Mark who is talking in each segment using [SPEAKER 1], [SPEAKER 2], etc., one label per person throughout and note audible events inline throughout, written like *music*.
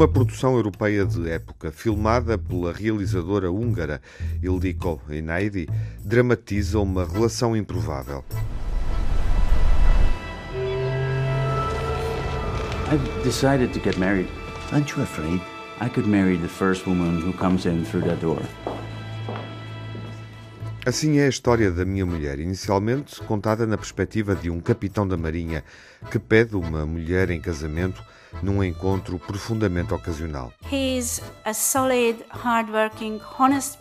[SPEAKER 1] Uma produção europeia de época, filmada pela realizadora húngara Ildiko Einaidi, dramatiza uma relação improvável.
[SPEAKER 2] I've decided to get married. Aren't you afraid? I could marry the first woman who comes in through that door.
[SPEAKER 1] Assim é a história da minha mulher, inicialmente contada na perspectiva de um capitão da Marinha que pede uma mulher em casamento num encontro profundamente ocasional.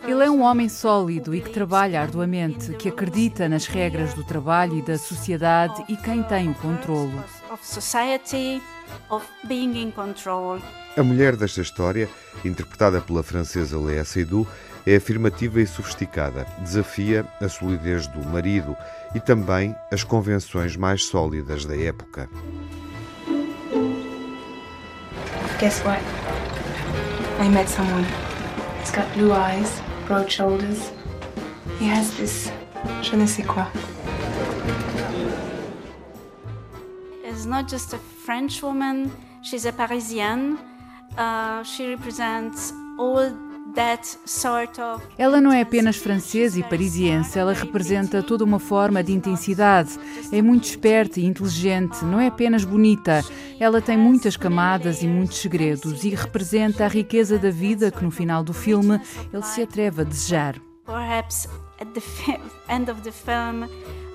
[SPEAKER 3] Ele é um homem sólido e que trabalha arduamente, que acredita nas regras do trabalho e da sociedade e quem tem o controlo.
[SPEAKER 1] A mulher desta história, interpretada pela francesa Léa Seydoux, é afirmativa e sofisticada, desafia a solidez do marido e também as convenções mais sólidas da época.
[SPEAKER 4] Guess what? I met someone. He's got blue eyes, broad shoulders. He has this je ne sais quoi.
[SPEAKER 5] It's not just a French woman, she's a Parisienne. Uh, she represents all
[SPEAKER 3] ela não é apenas francesa e parisiense, ela representa toda uma forma de intensidade. É muito esperta e inteligente, não é apenas bonita. Ela tem muitas camadas e muitos segredos e representa a riqueza da vida que no final do filme ele se atreve a desejar.
[SPEAKER 5] Perhaps at the *laughs* end of the film,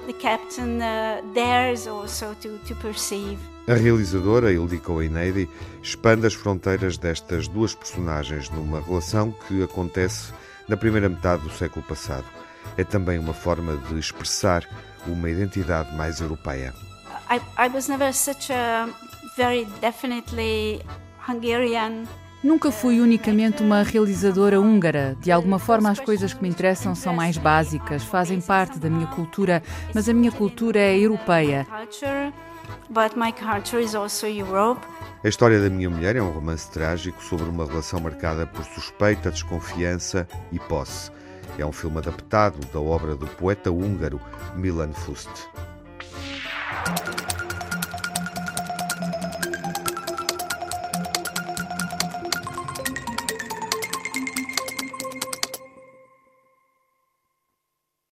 [SPEAKER 5] the captain uh, dares also to, to perceive.
[SPEAKER 1] A realizadora Ildiko Einaidi expande as fronteiras destas duas personagens numa relação que acontece na primeira metade do século passado. É também uma forma de expressar uma identidade mais europeia.
[SPEAKER 5] I, I was never such a very definitely Hungarian
[SPEAKER 3] Nunca fui unicamente uma realizadora húngara. De alguma forma, as coisas que me interessam são mais básicas, fazem parte da minha cultura, mas a minha cultura é europeia.
[SPEAKER 1] A história da minha mulher é um romance trágico sobre uma relação marcada por suspeita, desconfiança e posse. É um filme adaptado da obra do poeta húngaro Milan Fust.